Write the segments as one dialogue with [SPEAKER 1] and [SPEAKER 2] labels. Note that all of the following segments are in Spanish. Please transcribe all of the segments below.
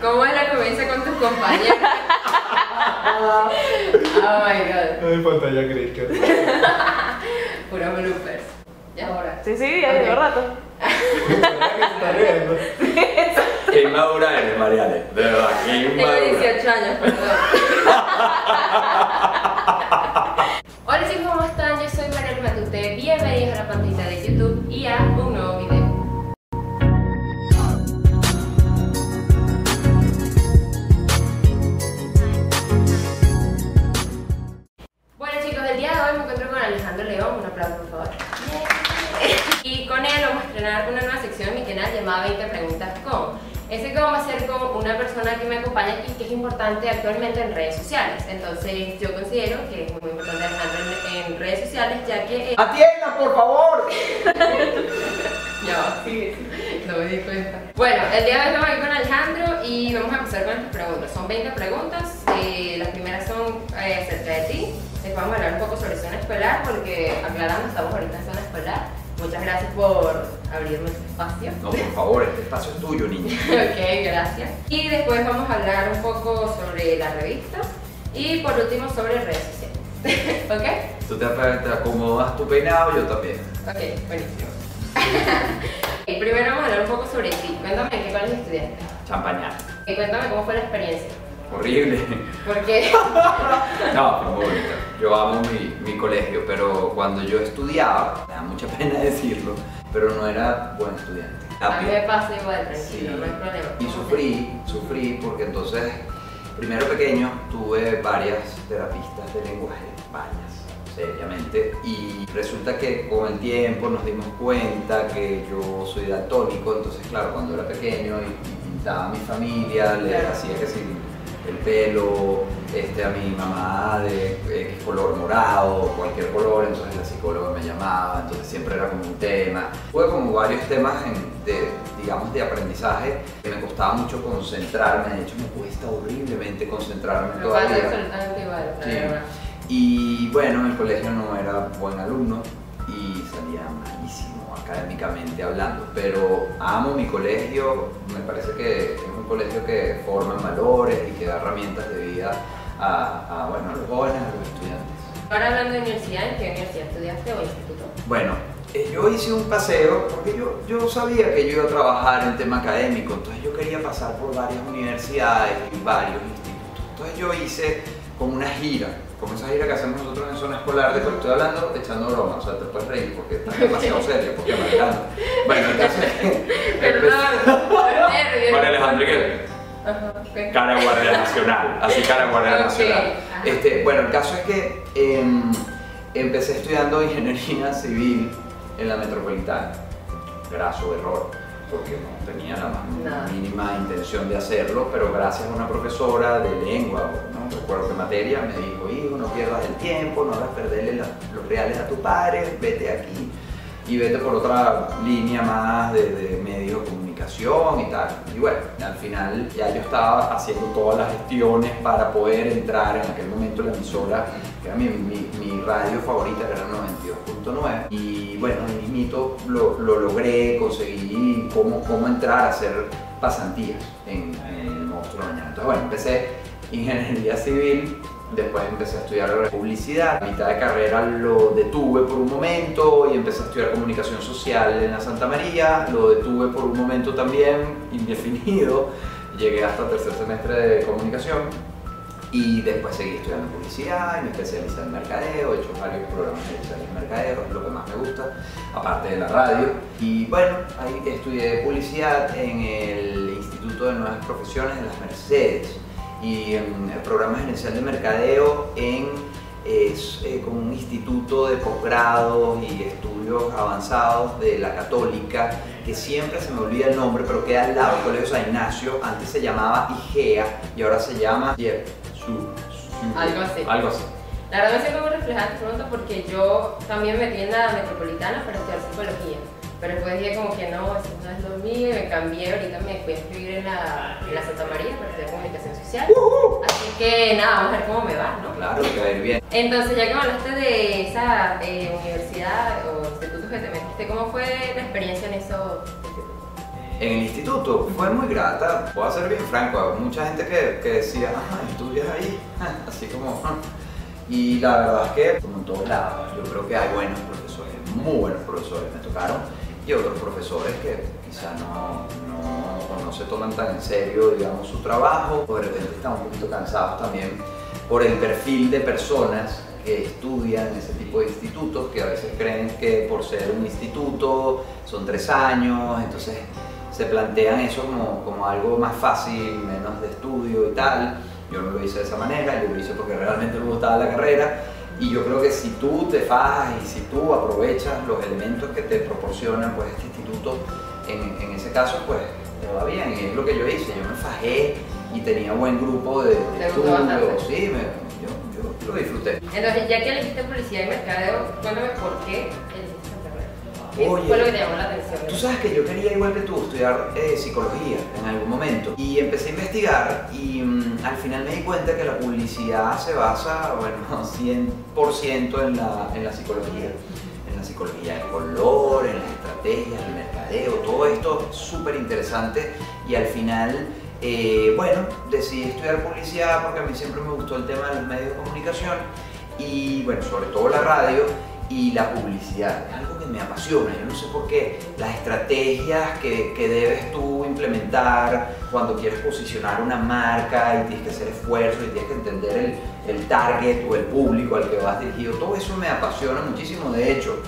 [SPEAKER 1] ¿Cómo es la convivencia con tus compañeros? oh my god.
[SPEAKER 2] Ay, pantalla gris,
[SPEAKER 1] Puro bloopers. ¿Ya ahora?
[SPEAKER 3] Sí, sí, ya
[SPEAKER 1] Ok.
[SPEAKER 3] llevo rato.
[SPEAKER 2] ¿Verdad que se está riendo?
[SPEAKER 4] Qué inmadura eres, Mariale. De verdad, qué
[SPEAKER 1] Tengo
[SPEAKER 4] inmadura.
[SPEAKER 1] 18 años, perdón. mi canal llamada 20 preguntas con. Ese que vamos a hacer con una persona que me acompaña aquí que es importante actualmente en redes sociales. Entonces yo considero que es muy importante Alejandro en, en redes sociales ya que... eh,
[SPEAKER 4] ¡Atienda, por favor!
[SPEAKER 1] Ya va, sigue. No me di cuenta. Bueno, el día de hoy estamos aquí con Alejandro y vamos a empezar con estas preguntas. Son 20 preguntas. eh, las primeras son eh, acerca de ti. Después vamos a hablar un poco sobre zona escolar porque aclarando, estamos ahorita en zona escolar. Muchas gracias por abrirme este espacio.
[SPEAKER 4] No, por favor, este espacio es tuyo, niña.
[SPEAKER 1] ok, gracias. Y después vamos a hablar un poco sobre la revista y por último sobre redes sociales. ¿Ok?
[SPEAKER 4] Tú te, te acomodas tu peinado, yo también.
[SPEAKER 1] Ok, buenísimo. Y primero vamos a hablar un poco sobre ti. Cuéntame en qué colegio estudiaste.
[SPEAKER 4] Champañar.
[SPEAKER 1] Y cuéntame cómo fue la experiencia.
[SPEAKER 4] Horrible.
[SPEAKER 1] Porque
[SPEAKER 4] No, fue muy bonito. Yo amo mi, mi colegio, pero cuando yo estudiaba, me da mucha pena decirlo, pero no era buen estudiante.
[SPEAKER 1] a mí me pasa igual, tranquilo,
[SPEAKER 4] Sí.
[SPEAKER 1] no hay problema.
[SPEAKER 4] Y sufrí, sufrí porque entonces, primero pequeño, tuve varias terapistas de lenguaje, varias, seriamente, y resulta que con el tiempo nos dimos cuenta que yo soy daltónico, entonces claro, cuando era pequeño y, y pintaba a mi familia, le
[SPEAKER 1] Claro.
[SPEAKER 4] hacía que si el pelo, este, a mi mamá de X color morado, cualquier color, entonces la psicóloga me llamaba, entonces siempre era como un tema. Fue como varios temas en- de, digamos, de aprendizaje que me costaba mucho concentrarme, de hecho me cuesta horriblemente concentrarme todavía.
[SPEAKER 1] igual,
[SPEAKER 4] Sí. Y bueno, en el colegio no era buen alumno y salía malísimo académicamente hablando, pero amo mi colegio, me parece que es un colegio que forma valores y que da herramientas de vida a, a, bueno, a los jóvenes, a los estudiantes.
[SPEAKER 1] Ahora hablando de universidad, ¿en qué universidad estudiaste o instituto?
[SPEAKER 4] Bueno, eh, yo hice un paseo porque yo, yo sabía que yo iba a trabajar en tema académico, entonces yo quería pasar por varias universidades y varios institutos. Entonces yo hice como una gira, como esa gira que hacemos nosotros en zona escolar, de cual estoy hablando echando broma, o sea, te puedes reír porque está demasiado serio, porque me encanta. Bueno, entonces...
[SPEAKER 1] Ajá.
[SPEAKER 4] Cara de Guardia Nacional, así cara de Guardia Nacional. Este, bueno, el caso es que em, empecé estudiando ingeniería civil en la metropolitana. Graso error, porque no tenía la más
[SPEAKER 1] Nada.
[SPEAKER 4] mínima intención de hacerlo, pero gracias a una profesora de lengua, no recuerdo qué materia, me dijo, hijo, no pierdas el tiempo, no hagas perderle la- los reales a tu padre, vete aquí y vete por otra línea más de, de medios comunicación y tal. Y bueno, al final ya yo estaba haciendo todas las gestiones para poder entrar en aquel momento la emisora, que era mi, mi- mi radio favorita, que era 92.9. Y bueno, mismito lo, lo logré, conseguí cómo, cómo entrar a hacer pasantías en, en el Monstruo Mañana. Entonces bueno, empecé ingeniería civil Después empecé a estudiar publicidad. A mitad de carrera lo detuve por un momento y empecé a estudiar comunicación social en la Santa María. Lo detuve por un momento también, indefinido. Llegué hasta tercer semestre de comunicación y después seguí estudiando publicidad y me especialicé en mercadeo. He hecho varios programas especiales en mercadeo, lo que más me gusta, aparte de la radio. Y bueno, ahí estudié publicidad en el Instituto de Nuevas Profesiones de las Mercedes y en el programa gerencial de mercadeo en es eh, un instituto de posgrado y estudios avanzados de la católica que siempre se me olvida el nombre pero queda al lado del colegio San Ignacio antes se llamaba IGEA y ahora se llama su-
[SPEAKER 1] Algo así.
[SPEAKER 4] algo así
[SPEAKER 1] La verdad me siento muy reflejada pregunta porque yo también me metí en la metropolitana para estudiar psicología. Pero después dije como que no, eso no es lo mío me cambié. Ahorita me fui a escribir en la, en la Santa María para Así que nada, vamos a ver cómo me va, ¿no?
[SPEAKER 4] claro que va a ir bien
[SPEAKER 1] Entonces, ya que me hablaste de esa eh, universidad o institutos que te metiste, ¿cómo fue la experiencia en institutos?
[SPEAKER 4] en el instituto fue muy grata. Puedo ser bien franco, mucha gente que, que decía, ah, estudias ahí, así como... "Ah". Y la verdad es que, como en todos lados, yo creo que hay buenos profesores, muy buenos profesores me tocaron, y otros profesores que quizá no, no, no se toman tan en serio, digamos, su trabajo, o de repente están un poquito cansados también por el perfil de personas que estudian ese tipo de institutos, que a veces creen que por ser un instituto son tres años, entonces se plantean eso como, como algo más fácil, menos de estudio y tal. Yo no lo hice de esa manera, yo lo hice porque realmente me gustaba la carrera y yo creo que si tú te fajas y si tú aprovechas los elementos que te proporcionan pues este instituto, en, en ese caso pues te va bien. Y es lo que yo hice, yo me fajé y tenía buen grupo de, de estudio, sí, me, yo, yo lo disfruté.
[SPEAKER 1] Entonces, ya que elegiste publicidad y mercadeo, cuéntame por qué
[SPEAKER 4] Oye,
[SPEAKER 1] fue lo que te llamó la atención?
[SPEAKER 4] Tú sabes que yo quería, igual que tú, estudiar eh, psicología en algún momento. Y empecé a investigar y mm, al final me di cuenta que la publicidad se basa, bueno, 100% en la, en la psicología. En la psicología del color, en las estrategias, el mercadeo, todo esto es súper interesante. Y al final, eh, bueno, decidí estudiar publicidad porque a mí siempre me gustó el tema de los medios de comunicación. Y bueno, sobre todo la radio y la publicidad. Me apasiona, yo no sé por qué. Las estrategias que, que debes tú implementar cuando quieres posicionar una marca y tienes que hacer esfuerzo y tienes que entender el, el target o el público al que vas dirigido, todo eso me apasiona muchísimo. De hecho,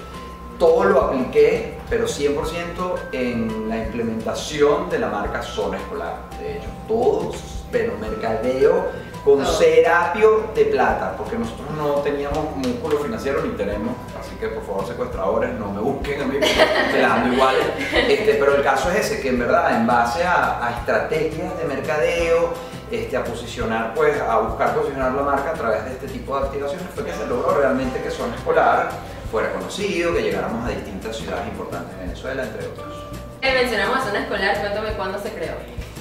[SPEAKER 4] todo lo apliqué, pero 100% en la implementación de la marca Zona Escolar. De hecho, todo, pero mercadeo con
[SPEAKER 1] Todo.
[SPEAKER 4] serapio de plata, porque nosotros no teníamos músculo financiero ni tenemos, que por favor secuestradores no me busquen a mí, porque me la ando igual. Este, pero el caso es ese, que en verdad en base a, a estrategias de mercadeo, este, a posicionar, pues, a buscar posicionar la marca a través de este tipo de activaciones, fue que se logró realmente que Zona Escolar fuera conocido, que llegáramos a distintas ciudades importantes de Venezuela, entre otros.
[SPEAKER 1] Eh, mencionamos a zona escolar, cuéntame cuándo se creó.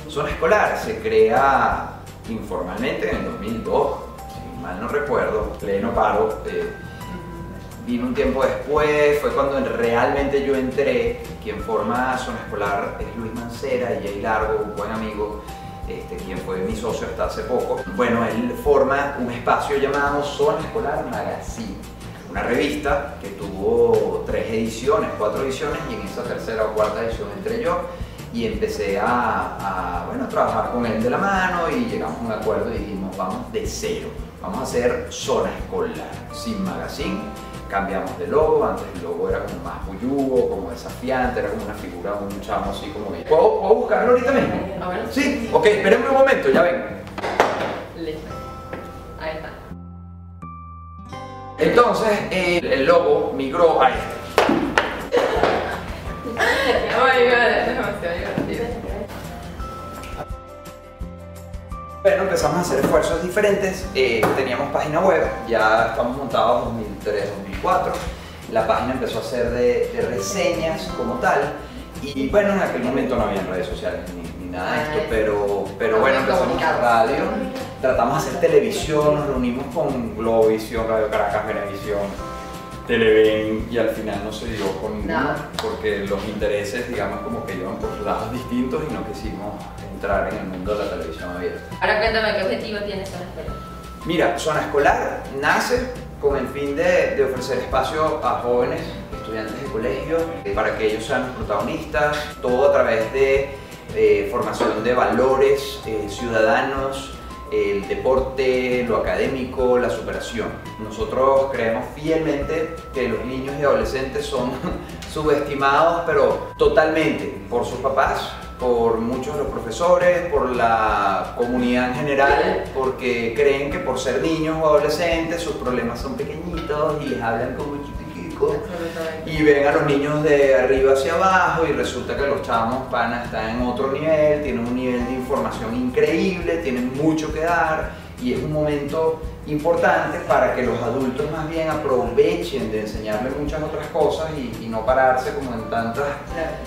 [SPEAKER 4] Zona Escolar se crea informalmente en el 2002, si mal no recuerdo, pleno paro. eh, vino un tiempo después, fue cuando realmente yo entré. Quien forma Zona Escolar es Luis Mancera y Jay Largo, un buen amigo, este, quien fue mi socio hasta hace poco. Bueno, él forma un espacio llamado Zona Escolar Magazine, una revista que tuvo tres ediciones, cuatro ediciones, y en esa tercera o cuarta edición entré yo y empecé a, a, bueno, a trabajar con él de la mano y llegamos a un acuerdo y dijimos, vamos de cero, vamos a hacer zona escolar, sin magazine, cambiamos de logo, antes el logo era como más bullugo, como desafiante, era como una figura, un chamo así como... ¿Puedo, ¿puedo buscarlo ahorita mismo?
[SPEAKER 1] Ah, bueno.
[SPEAKER 4] Sí, ok, espérenme un momento, ya ven.
[SPEAKER 1] Listo. Ahí está.
[SPEAKER 4] Entonces, el, el logo migró a este.
[SPEAKER 1] Oh.
[SPEAKER 4] Bueno, empezamos a hacer esfuerzos diferentes. eh, teníamos página web, ya estamos montados 2003, 2004. La página empezó a ser de, de reseñas como tal. Y bueno, en aquel momento no había redes sociales ni, ni nada de esto, pero, pero bueno, empezamos a radio. Tratamos de hacer televisión, nos reunimos con Globovisión, Radio Caracas, Venevisión, Televen y al final no se dio con ninguno porque los intereses, digamos, como que iban por lados distintos y no quisimos entrar en el mundo de la televisión abierta.
[SPEAKER 1] Ahora cuéntame qué objetivo tiene zona escolar.
[SPEAKER 4] Mira, Zona Escolar nace con el fin de, de ofrecer espacio a jóvenes estudiantes de colegio eh, para que ellos sean protagonistas, todo a través de eh, formación de valores eh, ciudadanos, el deporte, lo académico, la superación. Nosotros creemos fielmente que los niños y adolescentes son subestimados, pero totalmente por sus papás, por muchos de los profesores, por la comunidad en general, porque creen que por ser niños o adolescentes sus problemas son pequeñitos y les hablan como chiquiticos y ven a los niños de arriba hacia abajo y resulta que los chamos panas están en otro nivel, tienen un nivel de información increíble, tienen mucho que dar y es un momento importante para que los adultos más bien aprovechen de enseñarle muchas otras cosas y, y no pararse como en tantas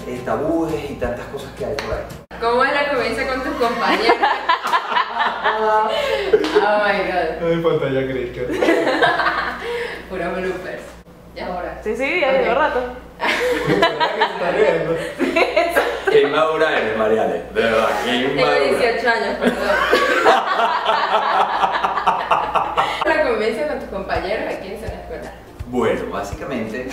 [SPEAKER 4] eh, tabúes y tantas cosas que hay por ahí.
[SPEAKER 1] ¿Cómo es la convivencia con tus compañeros? oh my god,
[SPEAKER 2] Ay, pantalla gris,
[SPEAKER 1] puro bloopers. Y ahora.
[SPEAKER 3] Sí, sí, ya llevo
[SPEAKER 1] Ok.
[SPEAKER 3] rato.
[SPEAKER 2] ¿Verdad que se está riendo?
[SPEAKER 4] qué inmadura eres, Mariale. De verdad, qué
[SPEAKER 1] Tengo
[SPEAKER 4] inmadura.
[SPEAKER 1] 18 años, perdón. Convivencia con tus compañeros aquí en zona escolar.
[SPEAKER 4] Bueno, básicamente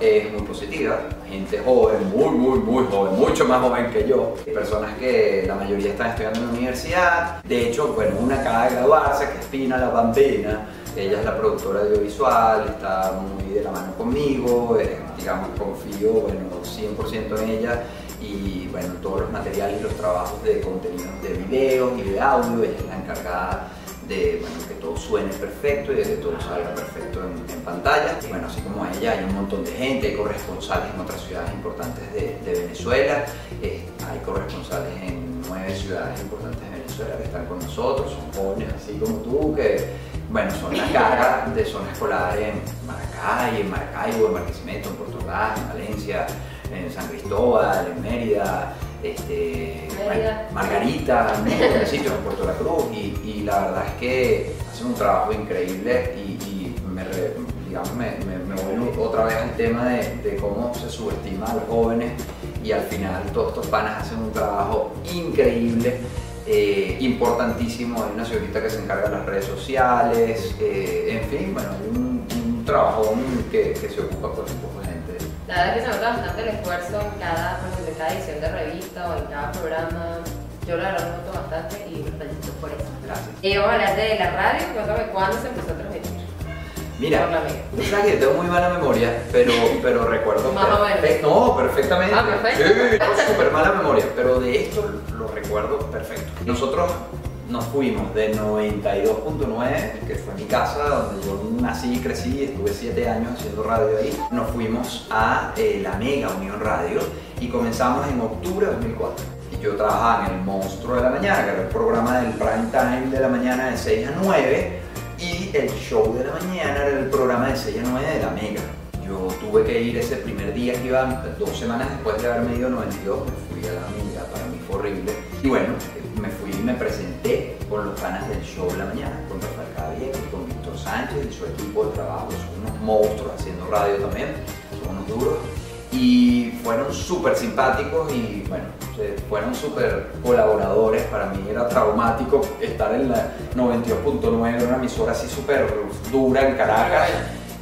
[SPEAKER 4] es muy positiva. Gente joven, muy, muy, muy joven, mucho más joven que yo. Personas que la mayoría están estudiando en la universidad. De hecho, bueno, una acaba de graduarse, que es Pina La Bambina. Ella es la productora audiovisual, está muy de la mano conmigo, eh, digamos, confío, bueno, 100% en ella. Y bueno, todos los materiales y los trabajos de contenidos de videos y de audio, ella es la encargada de que todo suene perfecto y de que todo salga perfecto en, pantalla. Y bueno, así como ella, hay un montón de gente, hay corresponsales en otras ciudades importantes de, Venezuela, eh, hay corresponsales en nueve ciudades importantes de Venezuela que están con nosotros, son jóvenes así como tú, que bueno, son la cara de zona escolar en Maracay, en Maracaibo, en Barquisimeto, en Ordaz, en Valencia, en San Cristóbal, en Mérida, este, Margarita, en un montón de sitios en Puerto La Cruz y, y la verdad es que hacen un trabajo increíble y, y me, re- digamos, me, me, me vuelvo otra vez al tema de, de cómo se subestima a los jóvenes y al final todos estos panas hacen un trabajo increíble. eh, importantísimo, hay una señorita que se encarga de las redes sociales, eh, en fin, bueno, hay un, un trabajón que, que se ocupa por un poco de gente.
[SPEAKER 1] La verdad es que se nota bastante el esfuerzo en cada, ejemplo, en cada edición de revista o en cada programa. Yo la verdad noto bastante y los felicito por eso.
[SPEAKER 4] Gracias.
[SPEAKER 1] Y vamos a hablar de la radio, cuéntame cuándo se empezó a transmitir.
[SPEAKER 4] Mira, tú sabes que tengo muy mala memoria, pero, pero recuerdo. No, perfectamente.
[SPEAKER 1] Ah, perfecto.
[SPEAKER 4] Sí, súper mala memoria, pero de esto lo recuerdo perfecto. Nosotros nos fuimos de 92.9, que fue mi casa, donde yo nací y crecí, estuve 7 años haciendo radio ahí. Nos fuimos a eh, la Mega Unión Radio y comenzamos en octubre de 2004. Y yo trabajaba en El Monstruo de la Mañana, que era el programa del prime time de la mañana de 6 a 9 y el show de la mañana era el programa de 6 a 9 de la Mega. Yo tuve que ir ese primer día que iba, dos semanas después de haberme ido 92, me fui a la Mega, para mí fue horrible. Y bueno, y me presenté con los panas del show la mañana, con Rafael Caballero, con Víctor Sánchez y su equipo de trabajo, son unos monstruos haciendo radio también, son unos duros. Y fueron súper simpáticos y bueno, fueron súper colaboradores. Para mí era traumático estar en la 92.9, una emisora así súper dura en Caracas.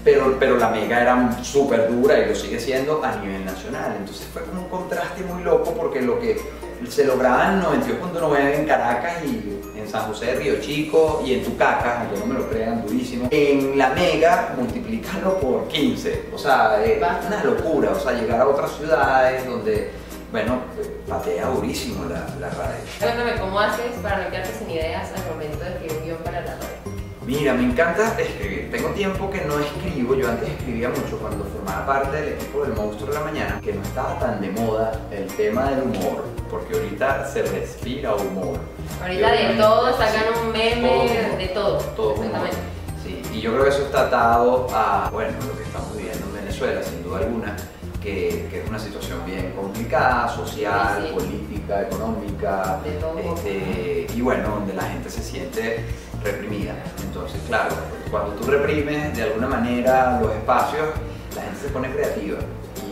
[SPEAKER 4] Pero, pero la mega era súper dura y lo sigue siendo a nivel nacional. Entonces fue como un contraste muy loco porque lo que se lograba en 92.9 en Caracas y en San José de Río Chico y en Tucacas, aunque no me lo crean durísimo, en la mega multiplicarlo por 15. O sea, es una locura. O sea, llegar a otras ciudades donde, bueno, patea durísimo la, la radio.
[SPEAKER 1] Cuéntame cómo haces para no quedarte sin ideas al momento de escribir un guion para la radio.
[SPEAKER 4] Mira, me encanta escribir. Tengo tiempo que no escribo. Yo antes escribía mucho cuando formaba parte del equipo del Monstruo de la Mañana, que no estaba tan de moda el tema del humor, porque ahorita se respira humor.
[SPEAKER 1] Ahorita de todo sacan un meme,
[SPEAKER 4] todo humor.
[SPEAKER 1] de todo.
[SPEAKER 4] Todo humor.
[SPEAKER 1] Exactamente.
[SPEAKER 4] Sí, y yo creo que eso está atado a, bueno, lo que estamos viviendo en Venezuela, sin duda alguna, que, que es una situación bien complicada, social,
[SPEAKER 1] Sí, sí.
[SPEAKER 4] política, económica,
[SPEAKER 1] De todo.
[SPEAKER 4] este, y bueno, donde la gente se siente reprimida. Entonces, claro, cuando tú reprimes de alguna manera los espacios, la gente se pone creativa.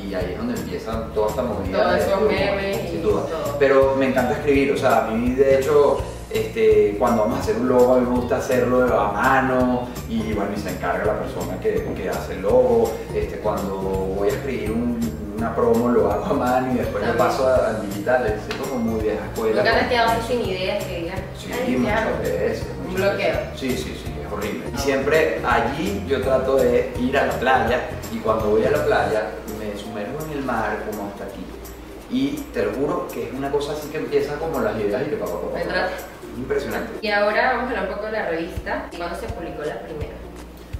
[SPEAKER 4] Y ahí es donde empiezan toda esta movida.
[SPEAKER 1] Todos esos memes y todo.
[SPEAKER 4] Pero me encanta escribir, o sea, a mí de hecho, este, cuando vamos a hacer un logo, a mí me gusta hacerlo a mano y bueno, y se encarga la persona que, que hace el logo. Este, cuando voy a escribir un- una promo, lo hago a mano y después lo paso a- al digital, es como muy vieja escuela.
[SPEAKER 1] Nunca te has quedado sin ideas que.
[SPEAKER 4] Sí, muchas veces.
[SPEAKER 1] Un bloqueo.
[SPEAKER 4] Sí, sí, sí, es horrible. Y siempre allí yo trato de ir a la playa y cuando voy a la playa me sumerjo en el mar como hasta aquí. Y te lo juro que es una cosa así que empieza como las ideas y que papá, papá, papá. Impresionante.
[SPEAKER 1] Y ahora vamos a hablar un poco de la revista. ¿Cuándo se publicó la primera?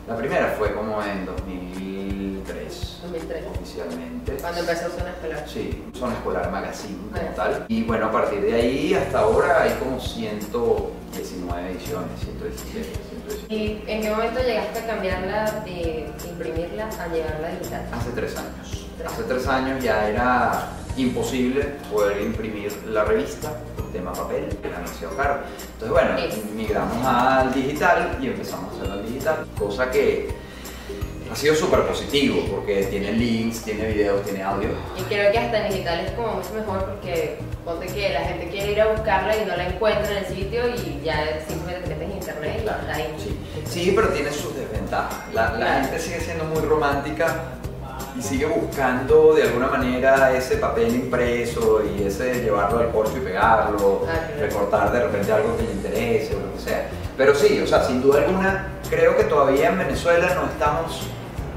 [SPEAKER 4] La primera fue como en 2003
[SPEAKER 1] 2003.
[SPEAKER 4] oficialmente.
[SPEAKER 1] Cuando empezó Zona Escolar.
[SPEAKER 4] Sí, Zona Escolar Magazine como tal. Y bueno, a partir de ahí hasta ahora hay como 119 ediciones, 117, 117.
[SPEAKER 1] ¿Y en qué momento llegaste a cambiarla de imprimirla a llevarla digital?
[SPEAKER 4] Hace tres años.
[SPEAKER 1] Tres.
[SPEAKER 4] Hace tres años ya era imposible poder imprimir la revista por tema papel, que era demasiado caro. Entonces, bueno, migramos al digital y empezamos a hacerlo al digital, cosa que ha sido súper positivo porque tiene links, tiene videos, tiene audio.
[SPEAKER 1] Y creo que hasta en digital es como mucho mejor porque ponte que la gente quiere ir a buscarla y no la encuentra en el sitio y ya simplemente te metes en internet y está ahí.
[SPEAKER 4] Sí, sí pero tiene sus desventajas. La, la
[SPEAKER 1] Claro.
[SPEAKER 4] gente sigue siendo muy romántica y sigue buscando de alguna manera ese papel impreso y ese llevarlo al corcho y pegarlo,
[SPEAKER 1] Ah,
[SPEAKER 4] recortar de repente algo que le interese o lo que sea. Pero sí, o sea, sin duda alguna, creo que todavía en Venezuela no estamos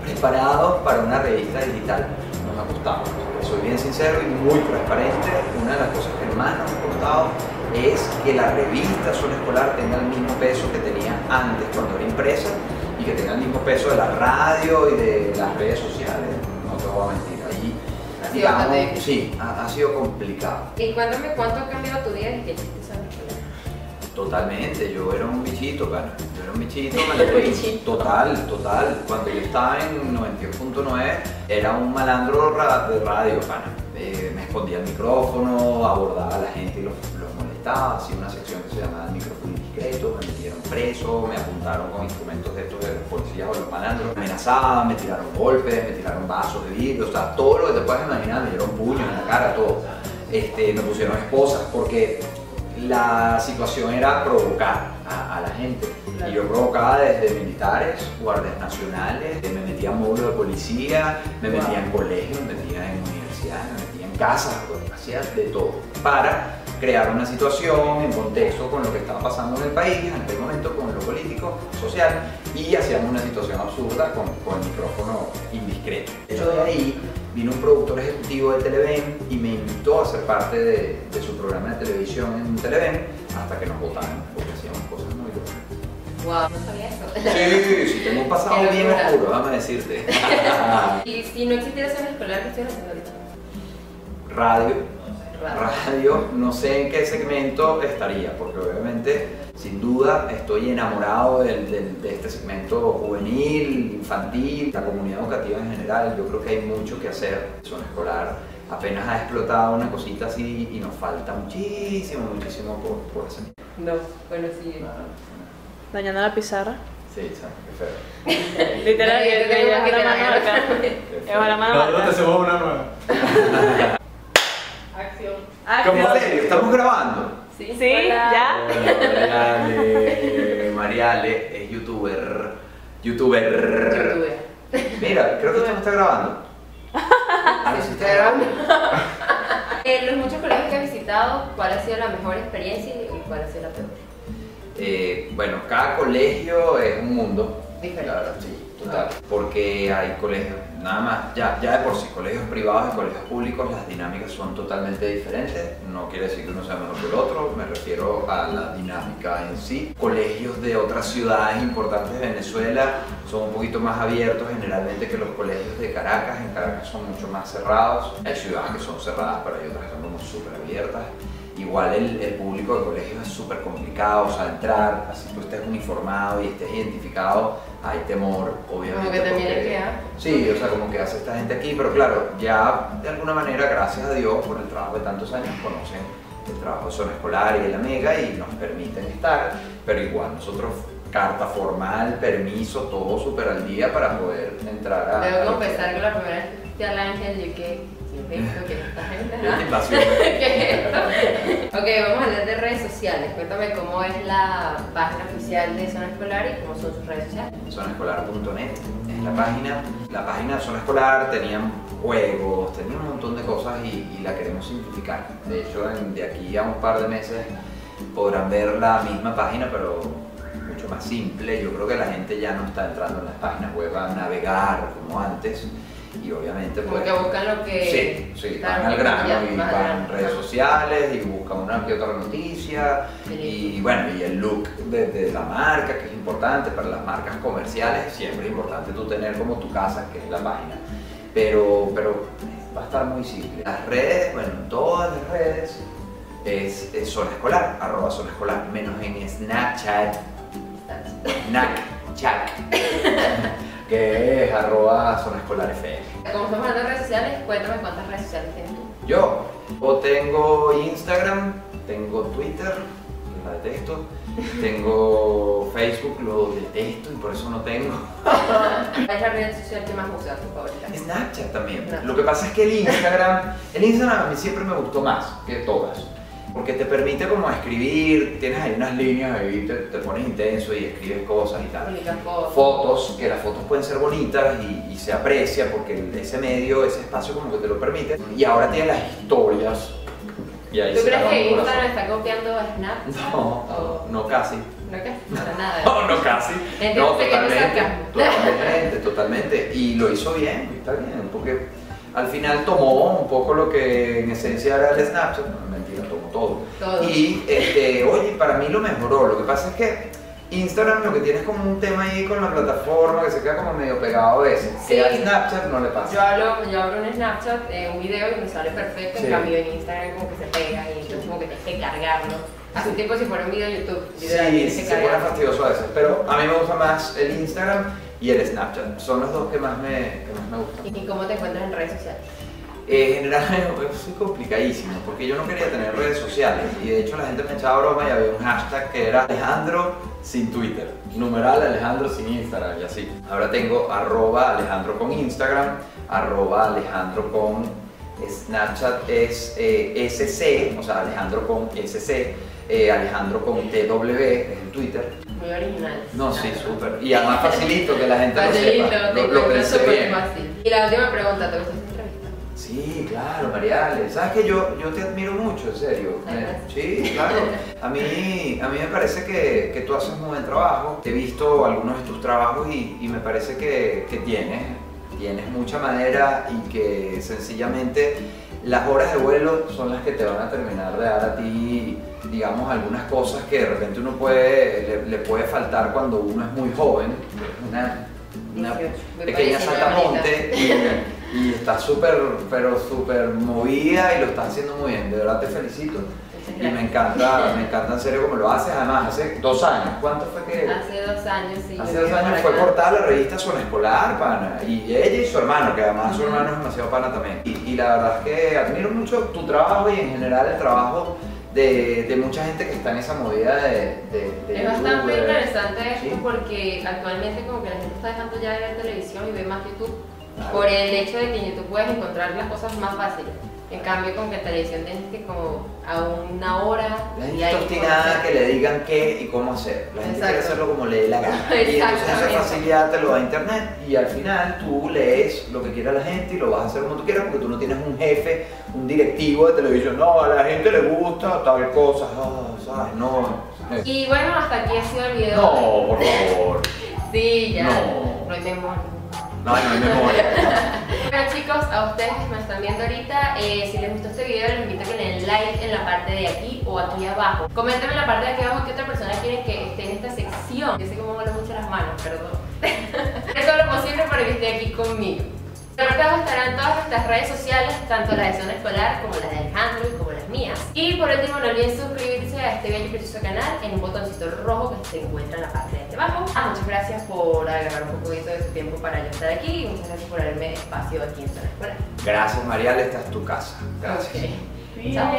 [SPEAKER 4] preparados para una revista digital. Nos ha costado. Soy bien sincero y muy transparente. Una de las cosas que más nos ha costado es que la revista Zona Escolar tenga el mismo peso que tenía antes cuando era impresa y que tenga el mismo peso de la radio y de las redes sociales. No te voy a mentir.
[SPEAKER 1] Bastante difícil.
[SPEAKER 4] sí, ha, sido complicado.
[SPEAKER 1] Y cuéntame cuánto ha cambiado tu desde que esa película.
[SPEAKER 4] Totalmente, yo era un bichito, cara. Yo era un bichito, me.
[SPEAKER 1] Bichito.
[SPEAKER 4] Total, total. Cuando yo estaba en 92.9, era un malandro de radio, pana. Eh, me escondía el micrófono, abordaba a la gente y los, los molestaba. Hacía una sección que se llamaba el micrófono indiscreto, me metieron preso, me apuntaron con instrumentos de estos de los policías o los malandros. Me amenazaban, me tiraron golpes, me tiraron vasos de vidrio, o sea, todo lo que te puedas imaginar, me dieron puños en la cara, todo. Este, me pusieron esposas porque la situación era provocar a, a la gente.
[SPEAKER 1] Claro.
[SPEAKER 4] Y yo provocaba desde militares, guardias nacionales, me metía en módulos de policía, me
[SPEAKER 1] Wow.
[SPEAKER 4] metía en colegios, me metía en universidades, me metía en casas, hacía de todo. Para crear una situación en contexto con lo que estaba pasando en el país, en aquel momento con lo político, social, y hacíamos una situación absurda con, con el micrófono indiscreto. De hecho, de ahí vino un productor ejecutivo de Televen y me invitó a ser parte de, de su programa de televisión en Televen hasta que nos votaron porque hacíamos cosas muy locas.
[SPEAKER 1] Wow, no sabía eso.
[SPEAKER 4] Sí, sí, tengo un pasado
[SPEAKER 1] Qué
[SPEAKER 4] bien oscuro, déjame decirte.
[SPEAKER 1] Y si no existiera zona escolar, ¿qué estuvieras haciendo ahorita?
[SPEAKER 4] Radio,
[SPEAKER 1] Radio.
[SPEAKER 4] no sé en qué segmento estaría, porque obviamente, sin duda, estoy enamorado del- del- de este segmento juvenil, infantil, la comunidad educativa en general. Yo creo que hay mucho que hacer. Zona escolar apenas ha explotado una cosita así y nos falta muchísimo, muchísimo por, por hacer.
[SPEAKER 1] No, bueno, sí.
[SPEAKER 3] Dañando la pizarra.
[SPEAKER 4] Sí. Qué feo.
[SPEAKER 3] Literal, que
[SPEAKER 1] yo
[SPEAKER 3] que llevas
[SPEAKER 1] que
[SPEAKER 3] la mano acá.
[SPEAKER 4] Qué
[SPEAKER 3] Llevas la mano
[SPEAKER 2] Nosotros te hacemos una nueva.
[SPEAKER 3] Acción.
[SPEAKER 4] ¿Cómo serio? ¿Estamos grabando?
[SPEAKER 1] Sí,
[SPEAKER 3] ya.
[SPEAKER 4] Mariale, Mariale es youtuber. Youtuber.
[SPEAKER 1] Youtuber.
[SPEAKER 4] Mira, creo que esto no está grabando. Ah, sí está grabando.
[SPEAKER 1] En los muchos colegios que has visitado, ¿cuál ha sido la mejor experiencia y cuál ha sido la peor?
[SPEAKER 4] Eh, bueno, cada colegio es un mundo.
[SPEAKER 1] Diferente.
[SPEAKER 4] La verdad, sí, total. Porque hay colegios, nada más, ya, ya de por sí, colegios privados y colegios públicos, las dinámicas son totalmente diferentes. No quiere decir que uno sea mejor que el otro, me refiero a la dinámica en sí. Colegios de otras ciudades importantes de Venezuela son un poquito más abiertos generalmente que los colegios de Caracas. En Caracas son mucho más cerrados. Hay ciudades que son cerradas, pero hay otras que son como súper abiertas. Igual el, el público de colegio es súper complicado, o sea, entrar, así tú estés uniformado y estés identificado, hay temor, obviamente.
[SPEAKER 1] Como que también
[SPEAKER 4] porque-
[SPEAKER 1] que, ah.
[SPEAKER 4] Sí, o sea, como que hace esta gente aquí, pero claro, ya de alguna manera, gracias a Dios, por el trabajo de tantos años, conocen el trabajo de zona escolar y de la mega y nos permiten estar, pero igual nosotros carta formal, permiso, todo súper al día para poder entrar a...
[SPEAKER 1] Debo confesar que la primera vez que ángel, yo que ¿qué es esto? ¿Qué es esta gente? ¿Qué es esto? Ok, vamos a hablar de redes sociales. Cuéntame cómo es la página oficial de Zona Escolar y cómo son sus redes sociales.
[SPEAKER 4] zonaescolar.net es la página. La página de Zona Escolar tenía juegos, tenía un montón de cosas y, y la queremos simplificar. De hecho, en- de aquí a un par de meses podrán ver la misma página, pero mucho más simple. Yo creo que la gente ya no está entrando en las páginas web a navegar como antes. Y obviamente
[SPEAKER 1] Como
[SPEAKER 4] pues,
[SPEAKER 1] que buscan lo que...
[SPEAKER 4] Sí, sí, van al grano y van
[SPEAKER 1] grano.
[SPEAKER 4] en redes sociales y buscan una que otra noticia y, bueno, y el look de, de la marca que es importante para las marcas comerciales, siempre es importante tú tener como tu casa, que es la página, pero, pero va a estar muy simple. Las redes, bueno, en todas las redes es, es zona escolar, arroba zona escolar, menos en Snapchat, Snapchat, que es arroba zona escolar FM.
[SPEAKER 1] Como estamos hablando de redes sociales, cuéntame cuántas redes sociales tienes tú.
[SPEAKER 4] Yo o tengo Instagram, tengo Twitter, la detesto. Tengo Facebook, lo detesto y por eso no tengo.
[SPEAKER 1] ¿Cuál es la red social que más usas, tu favorita?
[SPEAKER 4] Snapchat también. Lo que pasa es que el Instagram, el Instagram a mí siempre me gustó más que todas. Porque te permite como escribir, tienes ahí unas líneas, ahí te, te pones intenso y escribes cosas y tal.
[SPEAKER 1] Fotos.
[SPEAKER 4] Fotos, que las fotos pueden ser bonitas y, y se aprecia porque ese medio, ese espacio como que te lo permite. Y ahora tiene las historias. Y ahí
[SPEAKER 1] ¿Tú
[SPEAKER 4] se
[SPEAKER 1] crees que. Instagram está copiando a Snapchat?
[SPEAKER 4] No,
[SPEAKER 1] O-
[SPEAKER 4] no, no casi.
[SPEAKER 1] ¿No qué? Para nada.
[SPEAKER 4] No, no casi. No, totalmente, totalmente, totalmente. Y lo hizo bien, está bien, porque al final tomó un poco lo que en esencia era el Snapchat, tomó todo.
[SPEAKER 1] Todo.
[SPEAKER 4] Y, este, oye, para mí lo mejoró. Lo que pasa es que Instagram lo que tiene es como un tema ahí con la plataforma que se queda como medio pegado a veces.
[SPEAKER 1] Sí.
[SPEAKER 4] Que a Snapchat no le
[SPEAKER 1] Yo,
[SPEAKER 4] pasa.
[SPEAKER 1] hablo, yo abro un Snapchat, eh, un video y me sale perfecto,
[SPEAKER 4] Sí.
[SPEAKER 1] en cambio en Instagram como que se pega y entonces como que tienes que cargarlo. Hace un tiempo si fuera un video de YouTube,
[SPEAKER 4] Sí,
[SPEAKER 1] literal, tienes que
[SPEAKER 4] se pone fastidioso a veces, pero a mí me gusta más el Instagram y el Snapchat. Son los dos que más me, que más me gustan.
[SPEAKER 1] ¿Y cómo te encuentras en redes sociales?
[SPEAKER 4] Eh, en general soy complicadísimo porque yo no quería tener redes sociales y de hecho la gente me echaba broma y había un hashtag que era Alejandro sin Twitter, numeral Alejandro sin Instagram y así. Ahora tengo arroba Alejandro con Instagram, arroba Alejandro con Snapchat es eh, SC, o sea Alejandro con SC, eh, Alejandro con TW es en Twitter.
[SPEAKER 1] Muy original.
[SPEAKER 4] No, sí, súper. Y además facilito que la gente lo
[SPEAKER 1] Facilito,
[SPEAKER 4] sepa.
[SPEAKER 1] te
[SPEAKER 4] Lo, lo pensé bien.
[SPEAKER 1] fácil. Y la última pregunta, ¿te entrevista?
[SPEAKER 4] Sí, claro, Mariale. Sabes que yo, yo te admiro mucho, en serio. Sí, claro. A mí, a mí me parece que, que tú haces un buen trabajo. He visto algunos de tus trabajos y, y me parece que, que tienes, tienes mucha madera y que sencillamente las horas de vuelo son las que te van a terminar de dar a ti, digamos, algunas cosas que de repente uno puede, le, le puede faltar cuando uno es muy joven. Una, una
[SPEAKER 1] 18, voy
[SPEAKER 4] pequeña
[SPEAKER 1] para 19
[SPEAKER 4] saltamonte y, y está súper, pero súper movida y lo está haciendo muy bien. De verdad te felicito. Y me encanta, me encanta en serio como lo haces. Además, hace dos años. ¿Cuánto fue que...?
[SPEAKER 1] Hace dos años, sí.
[SPEAKER 4] Hace dos años fue portada la revista Zona Escolar, pana. Y ella y su hermano, que además su hermano es demasiado pana también. Y, y la verdad es que admiro mucho tu trabajo y en general el trabajo de, de mucha gente que está en esa movida de, de, de
[SPEAKER 1] Es bastante interesante esto
[SPEAKER 4] Sí.
[SPEAKER 1] porque actualmente como que la gente está dejando ya de ver televisión y ve más YouTube. Por el hecho de que en YouTube puedes encontrar las cosas más fáciles. En cambio con que televisión tienes que como a una hora
[SPEAKER 4] La gente está obstinada que le digan qué y cómo hacer. La gente quiere hacerlo como le dé la gana. Y entonces esa facilidad te lo da internet y al final tú lees lo que quiera la gente y lo vas a hacer como tú quieras porque tú no tienes un jefe, un directivo de televisión. No, a la gente le gusta tal cosa. ah, ¿sabes? No.
[SPEAKER 1] Y bueno, hasta aquí ha sido el video.
[SPEAKER 4] No, por favor.
[SPEAKER 1] Sí, ya.
[SPEAKER 4] No.
[SPEAKER 1] No hay.
[SPEAKER 4] No, no hay memoria.
[SPEAKER 1] Bueno chicos, a ustedes que me están viendo ahorita, eh, si les gustó este video les invito a que le den like en la parte de aquí o aquí abajo. Coméntenme en la parte de aquí abajo qué otra persona quieren que esté en esta sección. Yo sé que me mucho las manos, perdón. Haré todo lo posible para que esté aquí conmigo. Que estarán todas nuestras redes sociales, tanto las de Zona Escolar como las de Alejandro y como las mías. Y por último, no olviden suscribirse a este bello y precioso canal en un botoncito rojo que se encuentra en la parte de aquí abajo. Ah, muchas gracias por agarrar un poquito de su tiempo para yo estar aquí y muchas gracias por darme espacio aquí en Zona Escolar.
[SPEAKER 4] Gracias, Marial. Esta es tu casa. Gracias.
[SPEAKER 1] Chao.